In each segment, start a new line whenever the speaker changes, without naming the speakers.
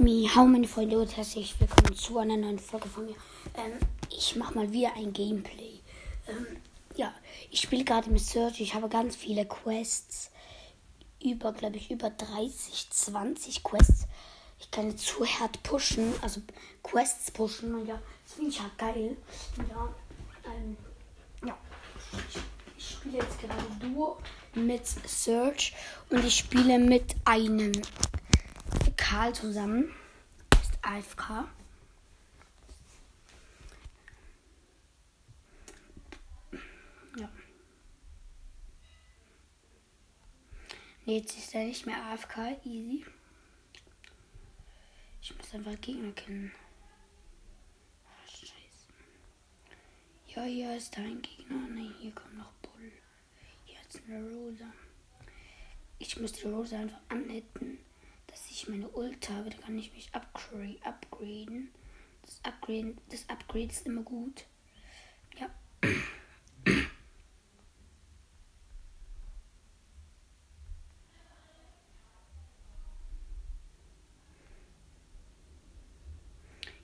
Miau, meine Freunde, und herzlich willkommen zu einer neuen Folge von mir. Ähm, ich mache mal wieder ein Gameplay. Ähm, ja, ich spiele gerade mit Search. Ich habe ganz viele Quests. Über, glaube ich, über 30, 20 Quests. Ich kann jetzt zu hart pushen, also Quests pushen. Und ja, das finde ich halt geil. Ja, ähm, ja. Ich, ich spiele jetzt gerade Duo mit Search und ich spiele mit einem Karl zusammen. Ist AFK. Ja. Jetzt ist er nicht mehr AFK. Easy. Ich muss einfach Gegner kennen. Scheiße. Ja, hier ist dein Gegner. Ne, hier kommt noch Bull. Hier ist eine Rosa. Ich muss die Rosa einfach anhitten ich meine Ult habe, dann kann ich mich upgrade, upgraden. Das Upgrade, das Upgrade ist immer gut. Ja.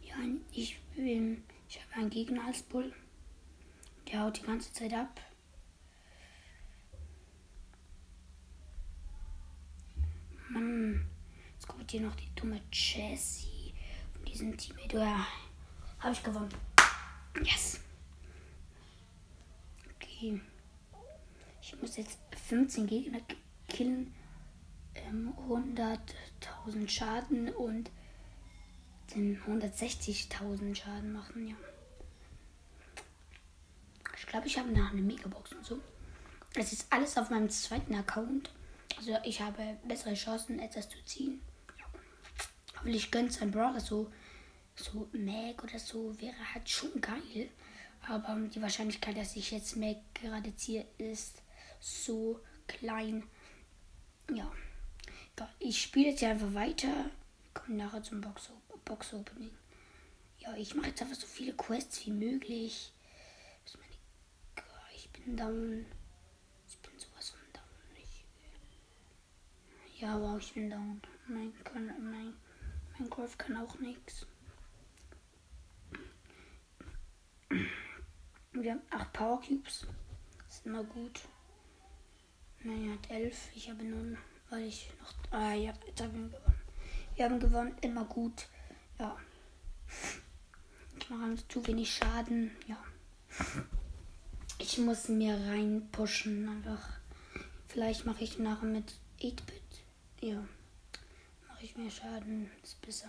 Ja, ich bin, ich habe einen Gegner als Bull. Der haut die ganze Zeit ab. Mann. Jetzt kommt hier noch die dumme Jessie von diesem Team. Ja, habe ich gewonnen. Yes. Okay. Ich muss jetzt 15 Gegner killen. Ähm, 100.000 Schaden und den 160.000 Schaden machen, ja. Ich glaube, ich habe nach eine Megabox und so. Es ist alles auf meinem zweiten Account. Also ich habe bessere Chancen, etwas zu ziehen. Weil ich gönne sein Brawler so, so Mac oder so wäre halt schon geil. Aber die Wahrscheinlichkeit, dass ich jetzt Mac gerade ziehe, ist so klein. Ja. Ich spiele jetzt einfach weiter. Kommen nachher zum Box, Box Opening. Ja, ich mache jetzt einfach so viele Quests wie möglich. Ich bin down. Ich bin sowas von down. Ich, ja, wow, ich bin down. Mein, mein, mein Golf kann auch nichts. Wir haben 8 Power Cubes. Ist immer gut. Nein, er hat 11. Ich habe nun, weil ich noch. Ah ja, jetzt haben wir gewonnen. Wir haben gewonnen, immer gut. Ja. Ich mache zu wenig Schaden. Ja. Ich muss mir reinpushen. Einfach. Vielleicht mache ich nachher mit 8-Bit. Ja ich mehr Schaden, ist besser.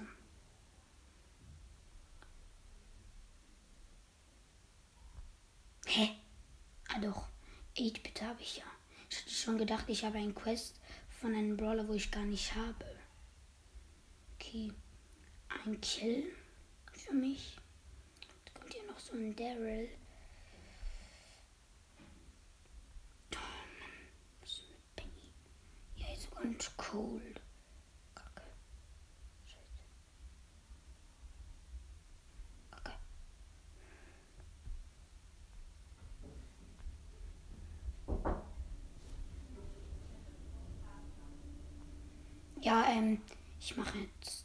Hä? Ah doch, 8-Bit habe ich ja. Ich hatte schon gedacht, ich habe einen Quest von einem Brawler, wo ich gar nicht habe. Okay, ein Kill für mich. Da kommt hier noch so ein Daryl. Oh Mann, was ist mit Penny? Ja, ist ganz cold. Ja, ähm, ich mache jetzt.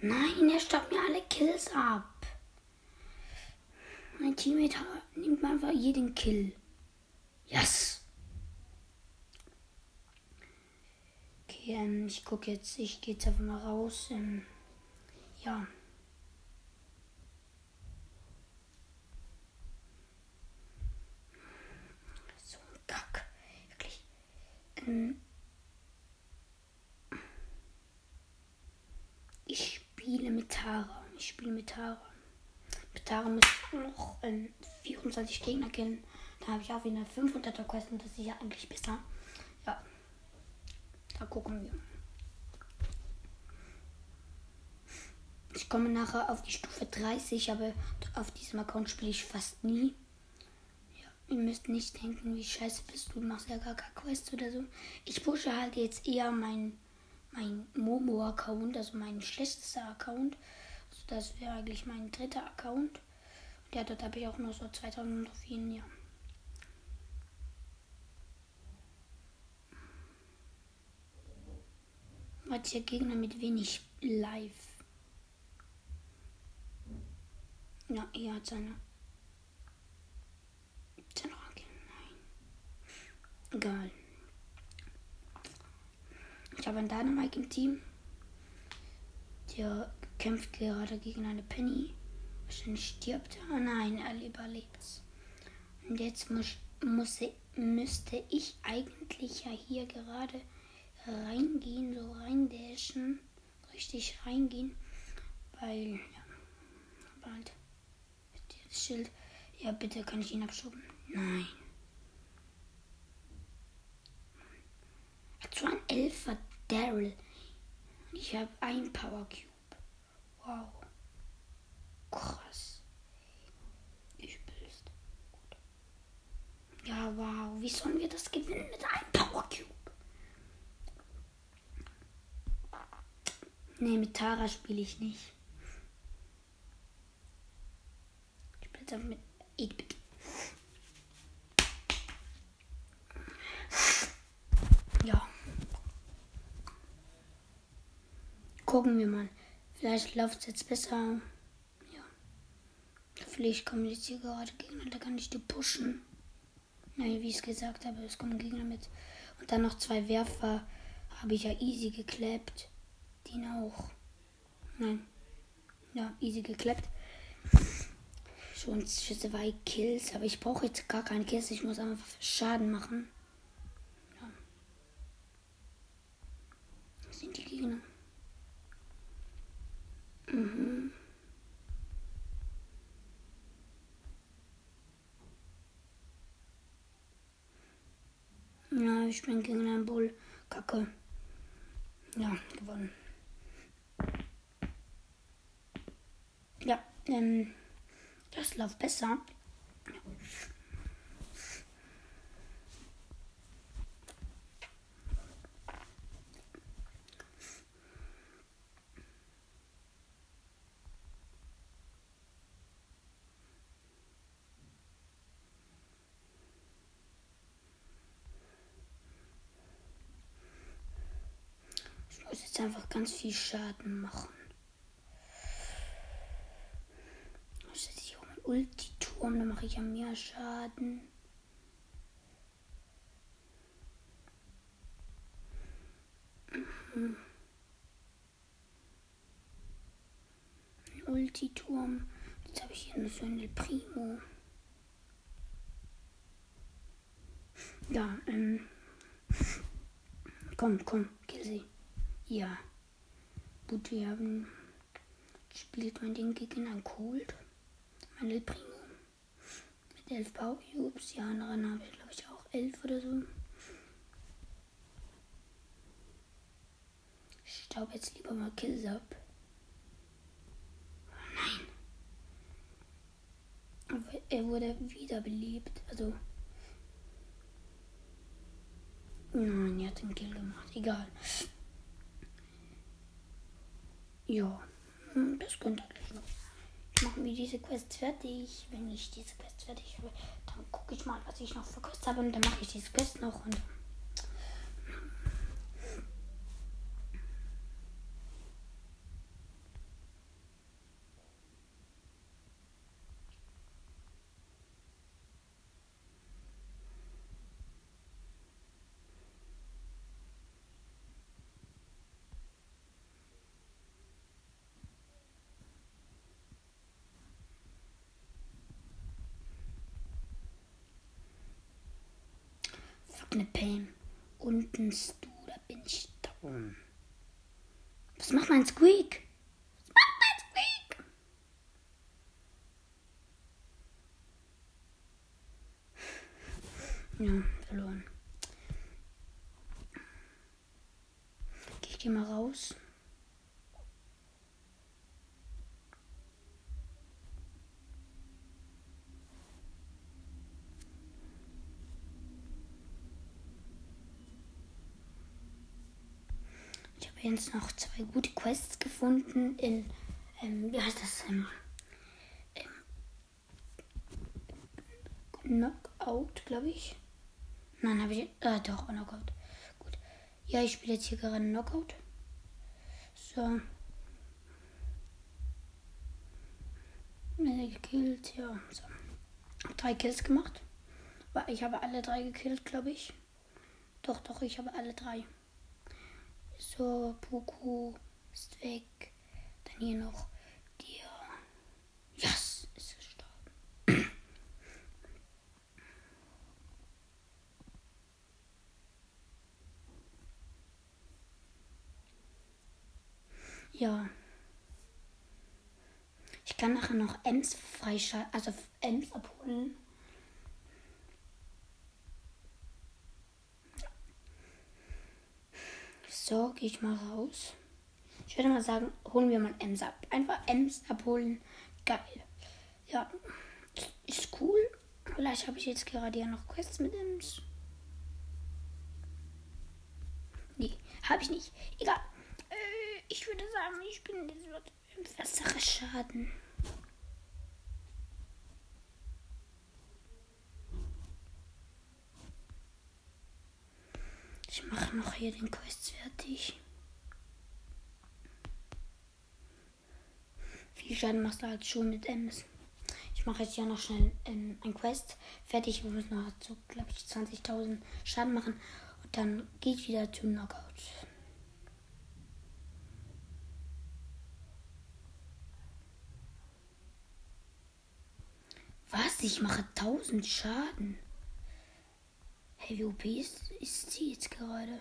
Nein, er staubt mir alle Kills ab. Mein Teammate nimmt einfach jeden Kill. Yes. Okay, ähm, ich gucke jetzt, ich gehe jetzt einfach mal raus. Ähm, ja. So ein Kack. Wirklich. Ähm, spiele mit Tara. Ich spiele mit Tara. Mit Tara muss ich noch ähm, 24 Gegner killen. Da habe ich auch wieder 500er Quest und das ist ja eigentlich besser. Ja. Da gucken wir. Ich komme nachher auf die Stufe 30, aber auf diesem Account spiele ich fast nie. Ja, ihr müsst nicht denken, wie scheiße bist du, du machst ja gar keine Quest oder so. Ich pushe halt jetzt eher meinen mein Momo-Account, also mein schlechtester Account. Also das wäre eigentlich mein dritter Account. Ja, dort habe ich auch nur so 2000 Trophäen, ja. Manche Gegner mit wenig live. Ja, er hat seine. Seine Ranking. Nein. Egal. Ich habe einen Dynamite im Team. Der kämpft gerade gegen eine Penny. Wahrscheinlich stirbt er. Oh nein, er überlebt. Und jetzt muss, muss, müsste ich eigentlich ja hier gerade reingehen, so reindashen. Richtig reingehen. Weil, ja, bald. Das Schild. Ja, bitte kann ich ihn abschoben. Nein. Hat so ein Elfer Daryl. Ich habe ein Power Cube. Wow. Krass. Ich bist. Gut. Ja, wow. Wie sollen wir das gewinnen mit einem Power Cube? Nee, mit Tara spiele ich nicht. Ich spiele jetzt mit 8-Bit. Ja. Gucken wir mal. Vielleicht läuft es jetzt besser. Ja. Vielleicht kommen jetzt hier gerade Gegner, da kann ich die pushen. Nein, wie ich es gesagt habe, es kommen Gegner mit. Und dann noch zwei Werfer habe ich ja easy geklappt. Den auch. Nein. Ja, easy geklappt. Schon zwei Kills, aber ich brauche jetzt gar keine Kills. Ich muss einfach Schaden machen. Ja. Das sind die Gegner. Mhm. Ja, ich bin gegen einen Bull. Kacke. Ja, gewonnen. Ja, ähm, das läuft besser. Ich muss jetzt einfach ganz viel Schaden machen. Ich setze ich auch meinen Ulti-Turm, dann mache ich ja mehr Schaden. Mhm. Ulti-Turm. Jetzt habe ich hier nur so eine Primo. Ja, ähm. Komm, komm, kill sie. Ja. Gut, wir haben. Spielt mein Ding gegen ein Cold. Mein El Primo. Mit 11 Power Cubes. Die anderen habe ich, glaube ich, auch 11 oder so. Ich staub jetzt lieber mal Kills ab. Oh nein. Aber er wurde wiederbelebt. Also. Nein, er hat den Kill gemacht. Egal. Ja, hm, das könnte eigentlich noch. Machen wir diese Quest fertig. Wenn ich diese Quest fertig habe, dann gucke ich mal, was ich noch für Quest habe und dann mache ich diese Quest noch und. Eine Pam. Untenst du, da bin ich down. Was macht mein Squeak? Was macht mein Squeak? Ja, verloren. Geh ich hier mal raus. wir jetzt noch zwei gute Quests gefunden in, ähm, wie heißt das? Ähm, ähm, Knockout, glaube ich. Nein, habe ich. Äh, doch, Knockout. Gut. Ja, ich spiele jetzt hier gerade Knockout. So. gekillt, ja. So. Drei Kills gemacht. Ich habe alle drei gekillt, glaube ich. Doch, doch, ich habe alle drei. So, Puku ist weg. Dann hier noch dir. Yes, ist gestorben. ja. Ich kann nachher noch Ems freischalten, also Ems abholen. So, gehe ich mal raus. Ich würde mal sagen, holen wir mal Ems ab. Einfach Ems abholen. Geil. Ja, ist cool. Vielleicht habe ich jetzt gerade ja noch Quests mit Ems. Nee, habe ich nicht. Egal. Äh, ich würde sagen, ich bin im besseren Schaden. Ich mache noch hier den Quest Schaden machst du halt schon mit Ems. Ich mache jetzt ja noch schnell ähm, ein Quest fertig. Wir müssen noch so, glaube ich, 20.000 Schaden machen. Und dann geht wieder zum Knockout. Was? Ich mache 1000 Schaden. Hey, OP ist, ist sie jetzt gerade?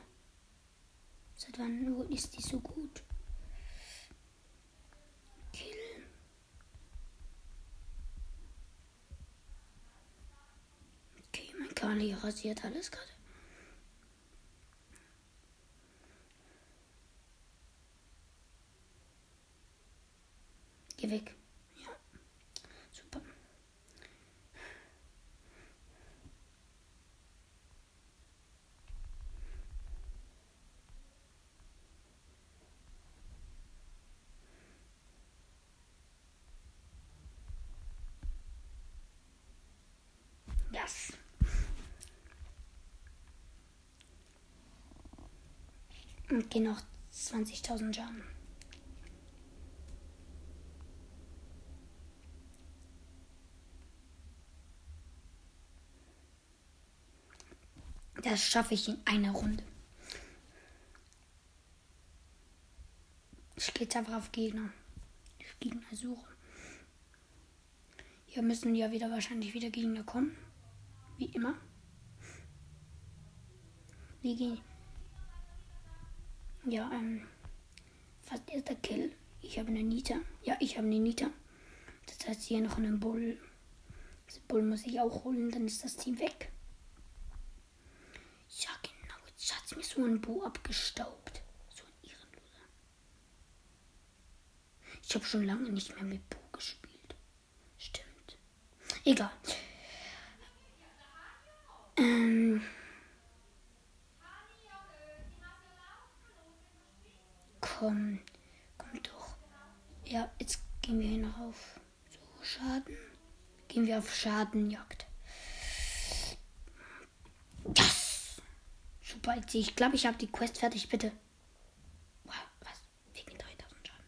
Seit wann ist die so gut? Kill. Kali rasiert alles gerade. Geh weg. Yes. Und gehen noch 20.000 Schaden. Das schaffe ich in einer Runde. Ich gehe jetzt einfach auf Gegner. Ich Gegner suche. Hier müssen ja wieder wahrscheinlich wieder Gegner kommen. Wie immer. Wie gehen. Ja, ähm. Fast erster Kill. Ich habe eine Nita. Ja, ich habe eine Nita. Das heißt hier noch einen Bull. Das Bull muss ich auch holen, dann ist das Team weg. Ja, genau. Jetzt hat mir so ein Bo abgestaubt. So ein Ehrenloser. Ich habe schon lange nicht mehr mit Bo gespielt. Stimmt. Egal. Ähm. Komm, komm doch. Ja, jetzt gehen wir hier noch auf so Schaden. Gehen wir auf Schadenjagd. Das! Super, ich glaube, ich habe die Quest fertig, bitte. Was? Wegen 3000 Schaden.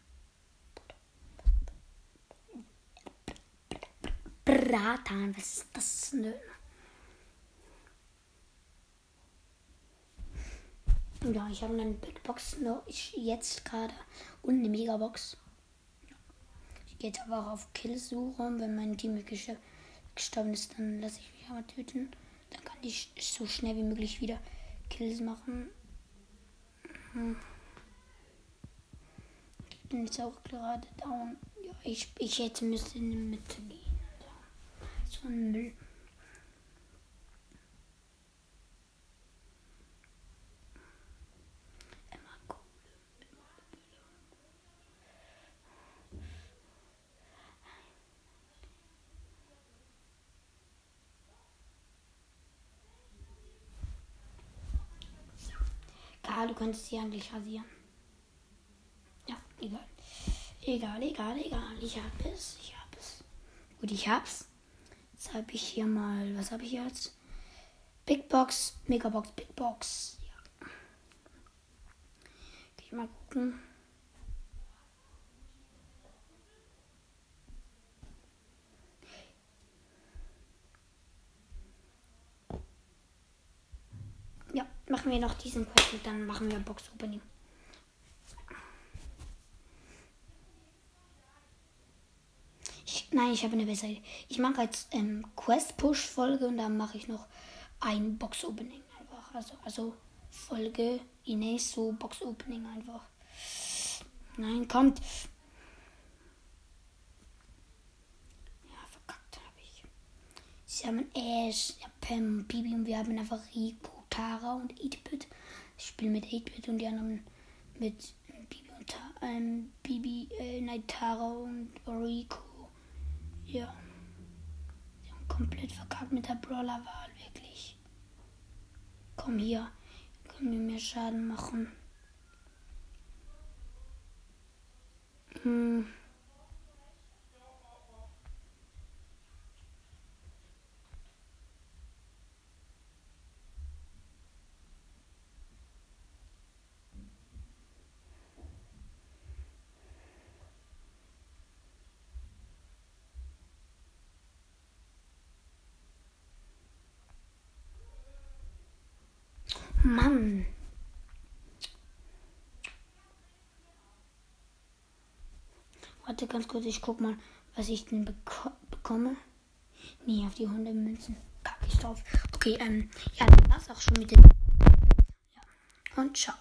Bratan, was ist das? Nö. Ja, ich habe eine Big Box noch ich jetzt gerade und eine Megabox. Ich gehe jetzt aber auch auf Killsuche. Wenn mein Team gestorben ist, dann lasse ich mich aber töten. Dann kann ich so schnell wie möglich wieder Kills machen. Hm. Ich bin jetzt auch gerade down. Ja, ich, ich hätte müsste in die Mitte gehen. So ein Müll. Du könntest sie eigentlich rasieren. Ja, egal. Egal, egal, egal. Ich hab es. Ich hab es. Gut, ich hab's. Jetzt habe ich hier mal. Was habe ich jetzt? Big Box, Megabox, Big Box. Ja. Geh mal gucken. Machen wir noch diesen Quest und dann machen wir Box Opening. Ich, nein, ich habe eine bessere Idee. Ich mache jetzt ähm, Quest-Push-Folge und dann mache ich noch ein Box-Opening einfach. Also, also Folge Ines so Box-Opening einfach. Nein, kommt. Ja, verkackt habe ich. Sie haben Ash, Pam, Bibi und wir haben einfach Rico, Tara und 8-Bit. Ich spiele mit 8-Bit und die anderen mit Bibi und Ta ähm, Bibi, äh, nein, Tara und Rico. Ja. Sie haben komplett verkackt mit der Brawler-Wahl, wirklich. Komm hier. Können wir mehr Schaden machen. Hm. Mann. Warte ganz kurz, ich guck mal, was ich denn beko bekomme. Nee, auf die 100 Münzen. Kack ich drauf. Okay, ähm, ja, das war's auch schon mit dem. Ja. Und ciao.